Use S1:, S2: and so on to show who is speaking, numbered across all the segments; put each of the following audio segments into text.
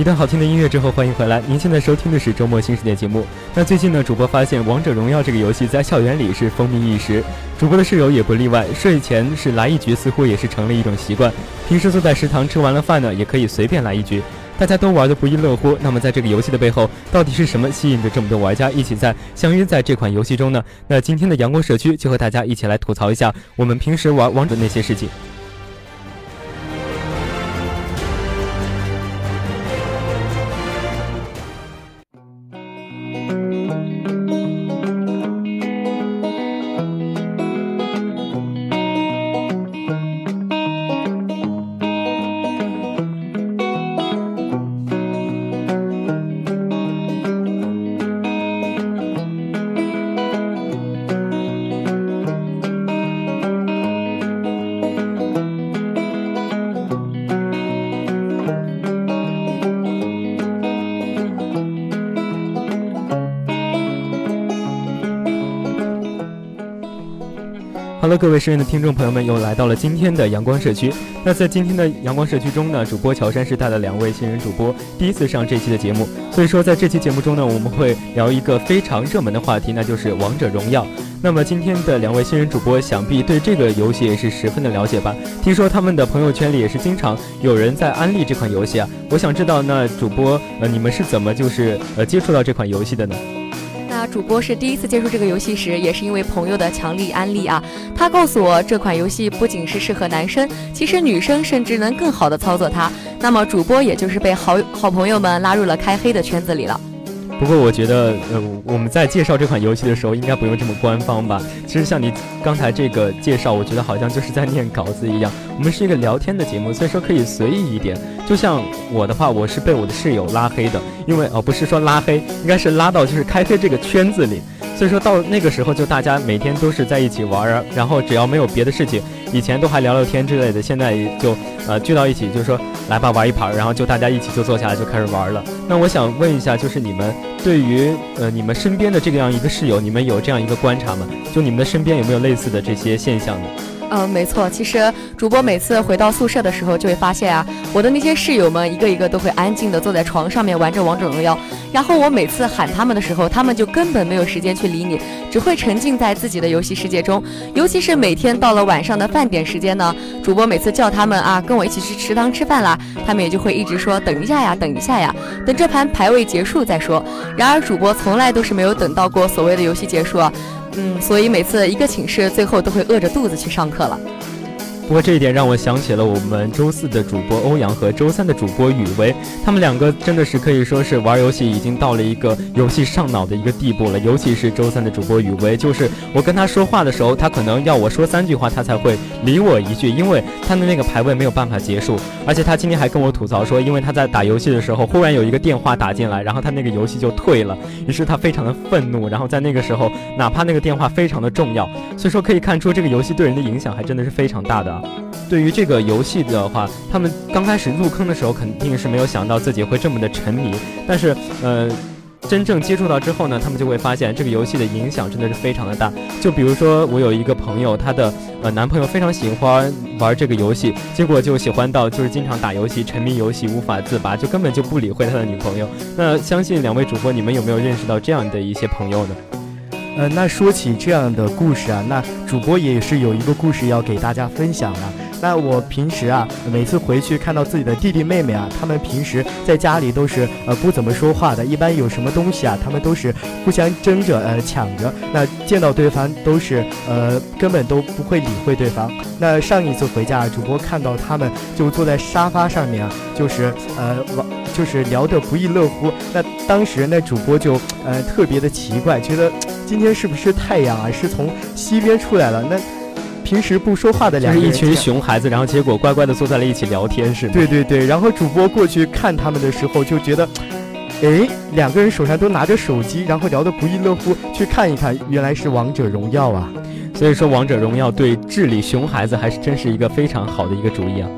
S1: 一段好听的音乐之后，欢迎回来。您现在收听的是周末新视点节目。那最近呢，主播发现《王者荣耀》这个游戏在校园里是风靡一时，主播的室友也不例外。睡前是来一局，似乎也是成了一种习惯。平时坐在食堂吃完了饭呢，也可以随便来一局，大家都玩得不亦乐乎。那么在这个游戏的背后，到底是什么吸引着这么多玩家一起在相约在这款游戏中呢？那今天的阳光社区就和大家一起来吐槽一下我们平时玩王者那些事情。了，各位深院的听众朋友们，又来到了今天的阳光社区。那在今天的阳光社区中呢，主播乔山是带了两位新人主播，第一次上这期的节目。所以说，在这期节目中呢，我们会聊一个非常热门的话题，那就是王者荣耀。那么今天的两位新人主播，想必对这个游戏也是十分的了解吧？听说他们的朋友圈里也是经常有人在安利这款游戏啊。我想知道，那主播呃，你们是怎么就是呃接触到这款游戏的呢？
S2: 主播是第一次接触这个游戏时，也是因为朋友的强力安利啊。他告诉我，这款游戏不仅是适合男生，其实女生甚至能更好的操作它。那么主播也就是被好好朋友们拉入了开黑的圈子里了。
S1: 不过我觉得，呃，我们在介绍这款游戏的时候，应该不用这么官方吧？其实像你刚才这个介绍，我觉得好像就是在念稿子一样。我们是一个聊天的节目，所以说可以随意一点。就像我的话，我是被我的室友拉黑的，因为哦，不是说拉黑，应该是拉到就是开黑这个圈子里。所以说到那个时候，就大家每天都是在一起玩儿，然后只要没有别的事情，以前都还聊聊天之类的，现在就呃聚到一起，就说来吧玩一盘，然后就大家一起就坐下来就开始玩了。那我想问一下，就是你们对于呃你们身边的这样一个室友，你们有这样一个观察吗？就你们的身边有没有类似的这些现象呢？
S2: 嗯，没错。其实主播每次回到宿舍的时候，就会发现啊，我的那些室友们一个一个都会安静的坐在床上面玩着王者荣耀。然后我每次喊他们的时候，他们就根本没有时间去理你，只会沉浸在自己的游戏世界中。尤其是每天到了晚上的饭点时间呢，主播每次叫他们啊，跟我一起去食堂吃饭啦，他们也就会一直说等一下呀，等一下呀，等这盘排位结束再说。然而主播从来都是没有等到过所谓的游戏结束。啊嗯，所以每次一个寝室最后都会饿着肚子去上课了。
S1: 不过这一点让我想起了我们周四的主播欧阳和周三的主播雨薇，他们两个真的是可以说是玩游戏已经到了一个游戏上脑的一个地步了。尤其是周三的主播雨薇，就是我跟他说话的时候，他可能要我说三句话，他才会理我一句，因为他的那个排位没有办法结束。而且他今天还跟我吐槽说，因为他在打游戏的时候，忽然有一个电话打进来，然后他那个游戏就退了，于是他非常的愤怒。然后在那个时候，哪怕那个电话非常的重要，所以说可以看出这个游戏对人的影响还真的是非常大的。对于这个游戏的话，他们刚开始入坑的时候肯定是没有想到自己会这么的沉迷，但是呃，真正接触到之后呢，他们就会发现这个游戏的影响真的是非常的大。就比如说我有一个朋友，她的呃男朋友非常喜欢玩这个游戏，结果就喜欢到就是经常打游戏，沉迷游戏无法自拔，就根本就不理会他的女朋友。那相信两位主播，你们有没有认识到这样的一些朋友呢？
S3: 呃，那说起这样的故事啊，那主播也是有一个故事要给大家分享的。那我平时啊，每次回去看到自己的弟弟妹妹啊，他们平时在家里都是呃不怎么说话的，一般有什么东西啊，他们都是互相争着呃抢着。那见到对方都是呃根本都不会理会对方。那上一次回家，主播看到他们就坐在沙发上面啊，就是呃玩，就是聊得不亦乐乎。那当时那主播就呃特别的奇怪，觉得今天是不是太阳啊是从西边出来了？那。平时不说话的两个
S1: 人，一群熊孩子，然后结果乖乖的坐在了一起聊天，是吗？
S3: 对对对，然后主播过去看他们的时候，就觉得，哎，两个人手上都拿着手机，然后聊得不亦乐乎。去看一看，原来是王者荣耀啊！
S1: 所以说，王者荣耀对治理熊孩子还是真是一个非常好的一个主意啊。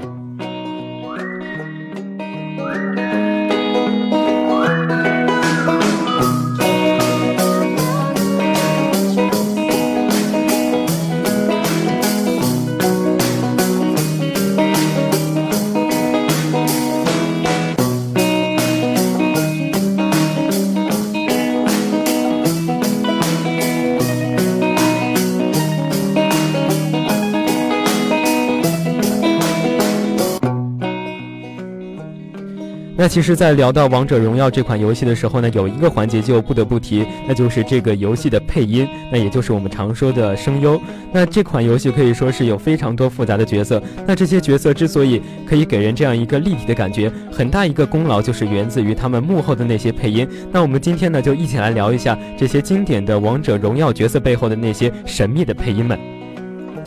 S1: 那其实，在聊到《王者荣耀》这款游戏的时候呢，有一个环节就不得不提，那就是这个游戏的配音，那也就是我们常说的声优。那这款游戏可以说是有非常多复杂的角色，那这些角色之所以可以给人这样一个立体的感觉，很大一个功劳就是源自于他们幕后的那些配音。那我们今天呢，就一起来聊一下这些经典的《王者荣耀》角色背后的那些神秘的配音们。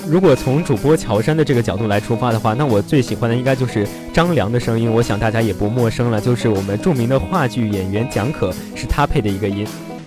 S1: 如果从主播乔杉的这个角度来出发的话，那我最喜欢的应该就是张良的声音，我想大家也不陌生了，就是我们著名的话剧演员蒋可，是他配的一个音。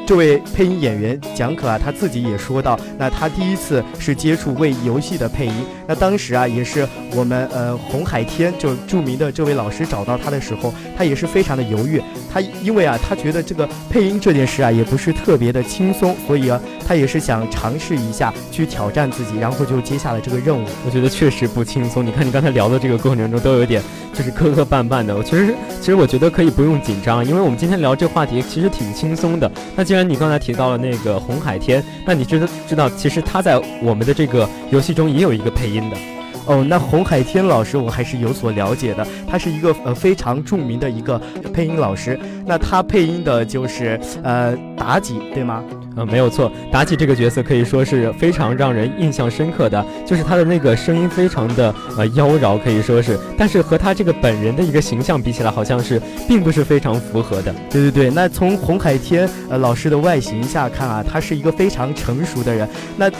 S3: 这位配音演员蒋可啊，他自己也说到，那他第一次是接触为游戏的配音，那当时啊，也是我们呃红海天就著名的这位老师找到他的时候，他也是非常的犹豫，他因为啊，他觉得这个配音这件事啊，也不是特别的轻松，所以啊，他也是想尝试一下去挑战自己，然后就接下了这个任务。
S1: 我觉得确实不轻松，你看你刚才聊的这个过程中都有点就是磕磕绊绊的，我其实其实我觉得可以不用紧张，因为我们今天聊这话题其实挺轻松的。那既然你刚才提到了那个红海天，那你知道知道，其实他在我们的这个游戏中也有一个配音的。
S3: 哦，那红海天老师我还是有所了解的，他是一个呃非常著名的一个配音老师。那他配音的就是呃妲己，对吗？
S1: 嗯，没有错，妲己这个角色可以说是非常让人印象深刻的，就是他的那个声音非常的呃妖娆，可以说是，但是和他这个本人的一个形象比起来，好像是并不是非常符合的。
S3: 对对对，那从红海天呃老师的外形下看啊，他是一个非常成熟的人。那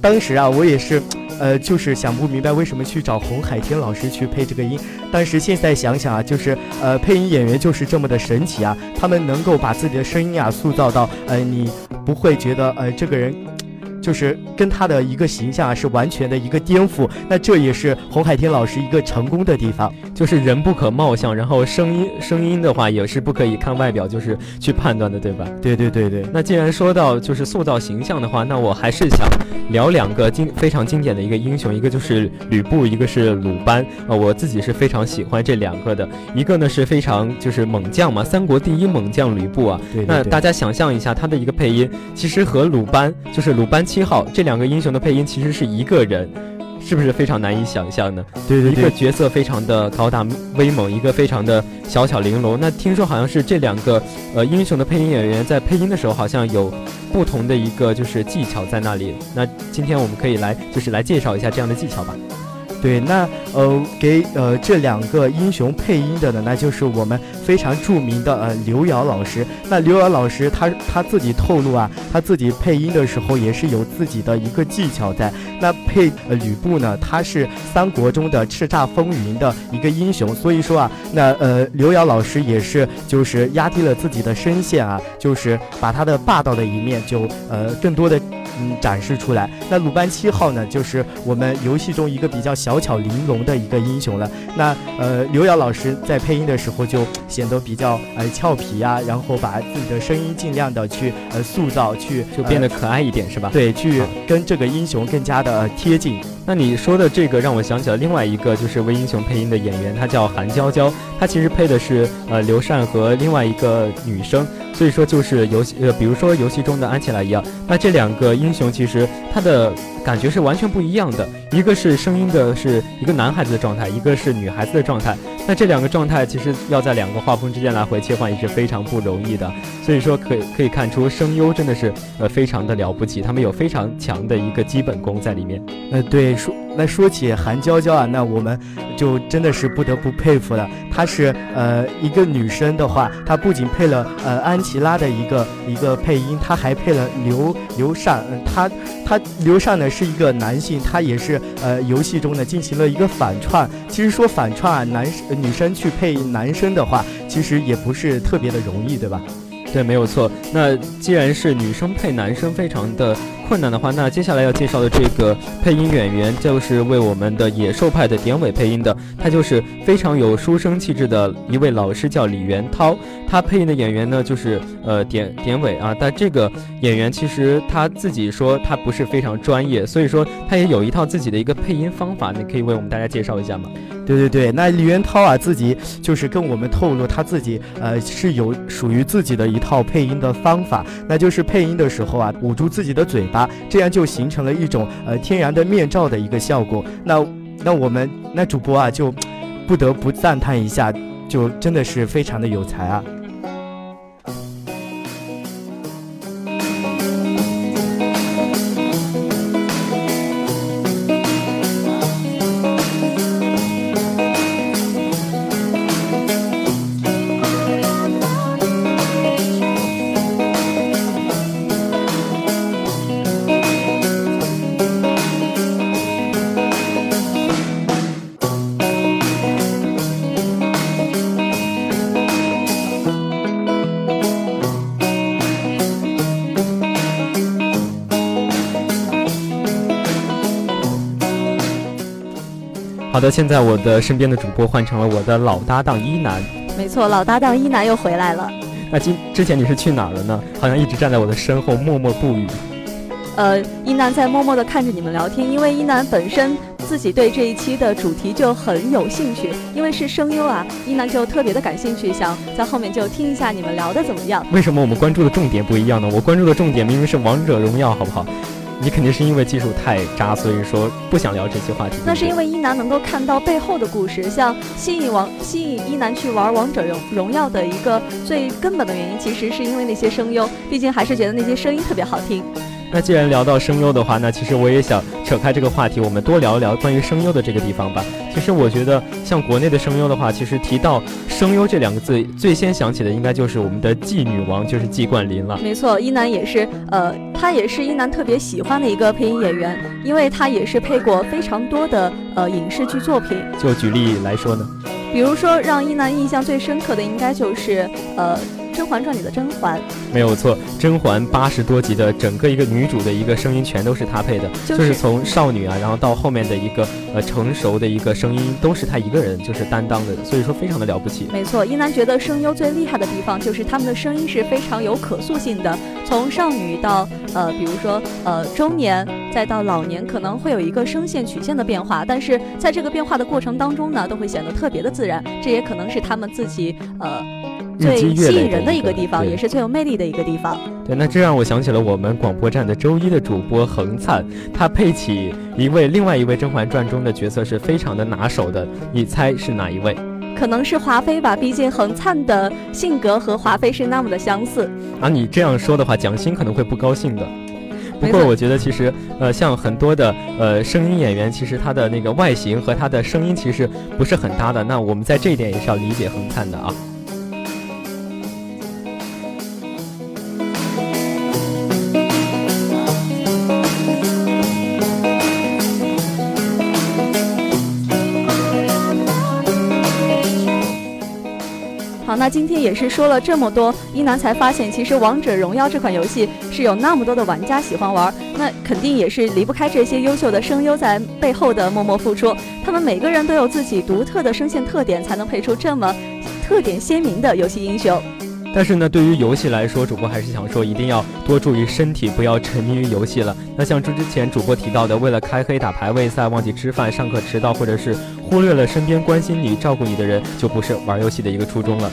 S3: 当时啊，我也是。呃，就是想不明白为什么去找洪海天老师去配这个音，但是现在想想啊，就是呃，配音演员就是这么的神奇啊，他们能够把自己的声音啊塑造到呃，你不会觉得呃这个人。就是跟他的一个形象啊是完全的一个颠覆，那这也是洪海天老师一个成功的地方，
S1: 就是人不可貌相，然后声音声音的话也是不可以看外表就是去判断的，对吧？
S3: 对对对对。
S1: 那既然说到就是塑造形象的话，那我还是想聊两个经非常经典的一个英雄，一个就是吕布，一个是鲁班啊，我自己是非常喜欢这两个的，一个呢是非常就是猛将嘛，三国第一猛将吕布啊，那大家想象一下他的一个配音，其实和鲁班就是鲁班。七号这两个英雄的配音其实是一个人，是不是非常难以想象呢？
S3: 对对
S1: 对，一个角色非常的高大威猛，一个非常的小巧玲珑。那听说好像是这两个呃英雄的配音演员在配音的时候，好像有不同的一个就是技巧在那里。那今天我们可以来就是来介绍一下这样的技巧吧。
S3: 对，那呃，给呃这两个英雄配音的呢，那就是我们非常著名的呃刘瑶老师。那刘瑶老师他他自己透露啊，他自己配音的时候也是有自己的一个技巧在。那配呃吕布呢，他是三国中的叱咤风云的一个英雄，所以说啊，那呃刘瑶老师也是就是压低了自己的声线啊，就是把他的霸道的一面就呃更多的。嗯，展示出来。那鲁班七号呢，就是我们游戏中一个比较小巧玲珑的一个英雄了。那呃，刘瑶老师在配音的时候就显得比较呃俏皮啊，然后把自己的声音尽量的去呃塑造，去
S1: 就变得可爱一点，是吧？
S3: 对，去跟这个英雄更加的贴近。
S1: 那你说的这个让我想起了另外一个，就是为英雄配音的演员，他叫韩娇娇，他其实配的是呃刘禅和另外一个女生。所以说，就是游戏，呃，比如说游戏中的安琪拉一样，那这两个英雄其实他的感觉是完全不一样的。一个是声音的是一个男孩子的状态，一个是女孩子的状态。那这两个状态其实要在两个画风之间来回切换也是非常不容易的。所以说，可以可以看出声优真的是呃非常的了不起，他们有非常强的一个基本功在里面。
S3: 呃，对，那说起韩娇娇啊，那我们就真的是不得不佩服了。她是呃一个女生的话，她不仅配了呃安琪拉的一个一个配音，她还配了刘刘禅。嗯，她她刘禅呢是一个男性，他也是。呃，游戏中呢进行了一个反串。其实说反串啊，男生女生去配男生的话，其实也不是特别的容易，对吧？
S1: 对，没有错。那既然是女生配男生非常的困难的话，那接下来要介绍的这个配音演员就是为我们的野兽派的典韦配音的，他就是非常有书生气质的一位老师，叫李元涛。他配音的演员呢，就是呃典典韦啊。但这个演员其实他自己说他不是非常专业，所以说他也有一套自己的一个配音方法，你可以为我们大家介绍一下吗？
S3: 对对对，那李元涛啊，自己就是跟我们透露，他自己呃是有属于自己的一套配音的方法，那就是配音的时候啊，捂住自己的嘴巴，这样就形成了一种呃天然的面罩的一个效果。那那我们那主播啊，就不得不赞叹一下。就真的是非常的有才啊。
S1: 的，现在我的身边的主播换成了我的老搭档一楠。
S4: 没错，老搭档一楠又回来了。
S1: 那今之前你是去哪儿了呢？好像一直站在我的身后默默不语。
S4: 呃，一楠在默默地看着你们聊天，因为一楠本身自己对这一期的主题就很有兴趣，因为是声优啊，一楠就特别的感兴趣，想在后面就听一下你们聊的怎么样。
S1: 为什么我们关注的重点不一样呢？我关注的重点明明是王者荣耀，好不好？你肯定是因为技术太渣，所以说不想聊这些话题。
S4: 那是因为一男能够看到背后的故事，像吸引王吸引一男去玩王者荣荣耀的一个最根本的原因，其实是因为那些声优，毕竟还是觉得那些声音特别好听。
S1: 那既然聊到声优的话，那其实我也想扯开这个话题，我们多聊一聊关于声优的这个地方吧。其实我觉得，像国内的声优的话，其实提到声优这两个字，最先想起的应该就是我们的季女王，就是季冠霖了。
S4: 没错，一楠也是，呃，他也是一楠特别喜欢的一个配音演员，因为他也是配过非常多的呃影视剧作品。
S1: 就举例来说呢，
S4: 比如说让一楠印象最深刻的，应该就是呃。《甄嬛传》里的甄嬛
S1: 没有错，甄嬛八十多集的整个一个女主的一个声音全都是她配的，就是从少女啊，然后到后面的一个呃成熟的一个声音都是她一个人就是担当的，所以说非常的了不起。
S4: 没错，一楠觉得声优最厉害的地方就是他们的声音是非常有可塑性的，从少女到呃比如说呃中年再到老年，可能会有一个声线曲线的变化，但是在这个变化的过程当中呢，都会显得特别的自然，这也可能是他们自己呃。最吸引人的一个地方，也是最有魅力的一个地方。
S1: 对，那这让我想起了我们广播站的周一的主播恒灿，他配起一位另外一位《甄嬛传》中的角色是非常的拿手的。你猜是哪一位？
S4: 可能是华妃吧，毕竟恒灿的性格和华妃是那么的相似。
S1: 啊，你这样说的话，蒋欣可能会不高兴的。不过我觉得其实，呃，像很多的呃声音演员，其实他的那个外形和他的声音其实不是很搭的。那我们在这一点也是要理解恒灿的啊。
S4: 那今天也是说了这么多，一楠才发现，其实《王者荣耀》这款游戏是有那么多的玩家喜欢玩，那肯定也是离不开这些优秀的声优在背后的默默付出。他们每个人都有自己独特的声线特点，才能配出这么特点鲜明的游戏英雄。
S1: 但是呢，对于游戏来说，主播还是想说，一定要多注意身体，不要沉迷于游戏了。那像之之前主播提到的，为了开黑打排位赛忘记吃饭、上课迟到，或者是忽略了身边关心你、照顾你的人，就不是玩游戏的一个初衷了。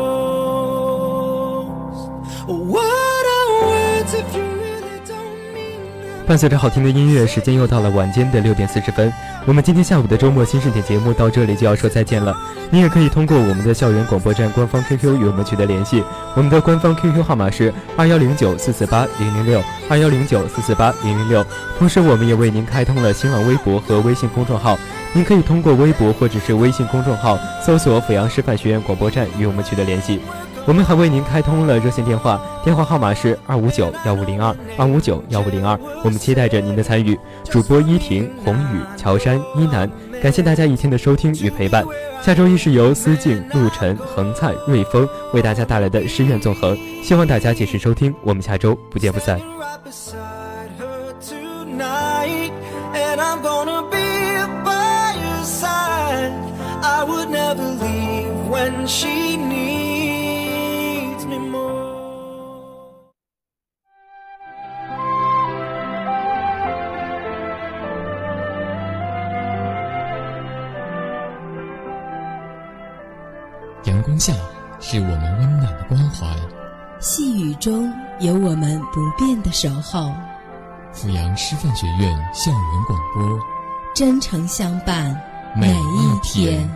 S1: 伴随着好听的音乐，时间又到了晚间的六点四十分。我们今天下午的周末新视点节目到这里就要说再见了。你也可以通过我们的校园广播站官方 QQ 与我们取得联系，我们的官方 QQ 号码是二幺零九四四八零零六二幺零九四四八零零六。同时，我们也为您开通了新浪微博和微信公众号，您可以通过微博或者是微信公众号搜索阜阳师范学院广播站与我们取得联系。我们还为您开通了热线电话，电话号码是二五九幺五零二二五九幺五零二。我们期待着您的参与。主播依婷、宏宇、乔山、一楠，感谢大家一天的收听与陪伴。下周一是由思静、陆晨、恒灿、瑞丰为大家带来的诗苑纵横，希望大家届时收听。我们下周不见不散。
S5: 下是我们温暖的关怀，
S6: 细雨中有我们不变的守候。
S5: 阜阳师范学院校园广播，
S6: 真诚相伴
S5: 每一天。